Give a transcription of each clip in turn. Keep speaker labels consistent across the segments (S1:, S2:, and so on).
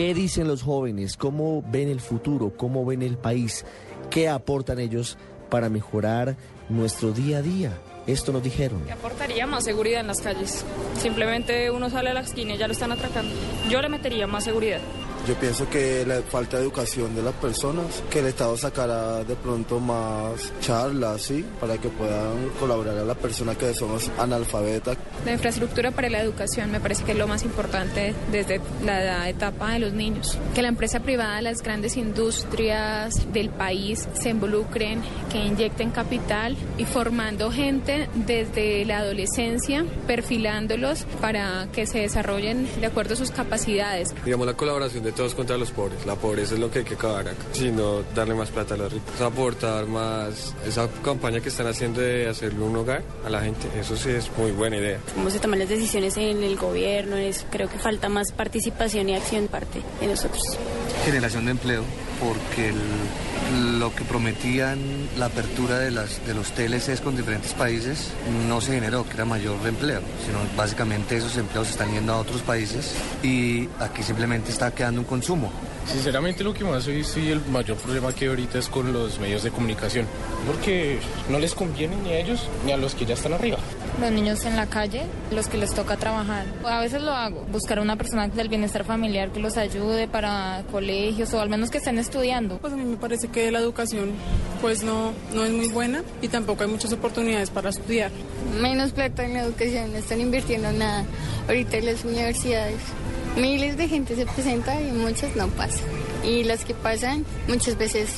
S1: ¿Qué dicen los jóvenes? ¿Cómo ven el futuro? ¿Cómo ven el país? ¿Qué aportan ellos para mejorar nuestro día a día? Esto nos dijeron.
S2: ¿Qué aportaría más seguridad en las calles? Simplemente uno sale a la esquina y ya lo están atracando. Yo le metería más seguridad.
S3: Yo pienso que la falta de educación de las personas, que el Estado sacará de pronto más charlas, ¿sí? Para que puedan colaborar a las personas que somos analfabetas.
S2: La infraestructura para la educación me parece que es lo más importante desde la etapa de los niños. Que la empresa privada, las grandes industrias del país se involucren, que inyecten capital y formando gente desde la adolescencia, perfilándolos para que se desarrollen de acuerdo a sus capacidades.
S4: Digamos la colaboración de todos contra los pobres. La pobreza es lo que hay que acabar acá, sino darle más plata a los ricos. Aportar más esa campaña que están haciendo de hacerle un hogar a la gente, eso sí es muy buena idea.
S5: Cómo se toman las decisiones en el gobierno, es, creo que falta más participación y acción parte de nosotros.
S6: Generación de empleo, porque lo que prometían la apertura de, las, de los TLCs con diferentes países no se generó, que era mayor empleo, sino básicamente esos empleos están yendo a otros países y aquí simplemente está quedando un consumo.
S7: Sinceramente lo que más hoy sí el mayor problema que ahorita es con los medios de comunicación, porque no les conviene ni a ellos ni a los que ya están arriba.
S8: Los niños en la calle, los que les toca trabajar. A veces lo hago, buscar una persona del bienestar familiar que los ayude para colegios o al menos que estén estudiando.
S9: Pues a mí me parece que la educación pues no, no es muy buena y tampoco hay muchas oportunidades para estudiar.
S10: Menos plata en la educación, no están invirtiendo nada ahorita en las universidades. Miles de gente se presenta y muchas no pasan. Y las que pasan muchas veces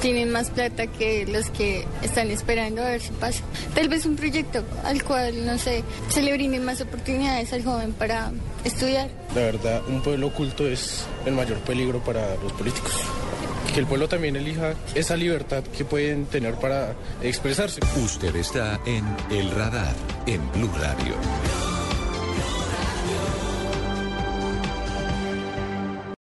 S10: tienen más plata que los que están esperando a ver si pasa. Tal vez un proyecto al cual, no sé, se le brinden más oportunidades al joven para estudiar.
S7: La verdad, un pueblo oculto es el mayor peligro para los políticos. Que el pueblo también elija esa libertad que pueden tener para expresarse.
S11: Usted está en El Radar, en Blue Radio.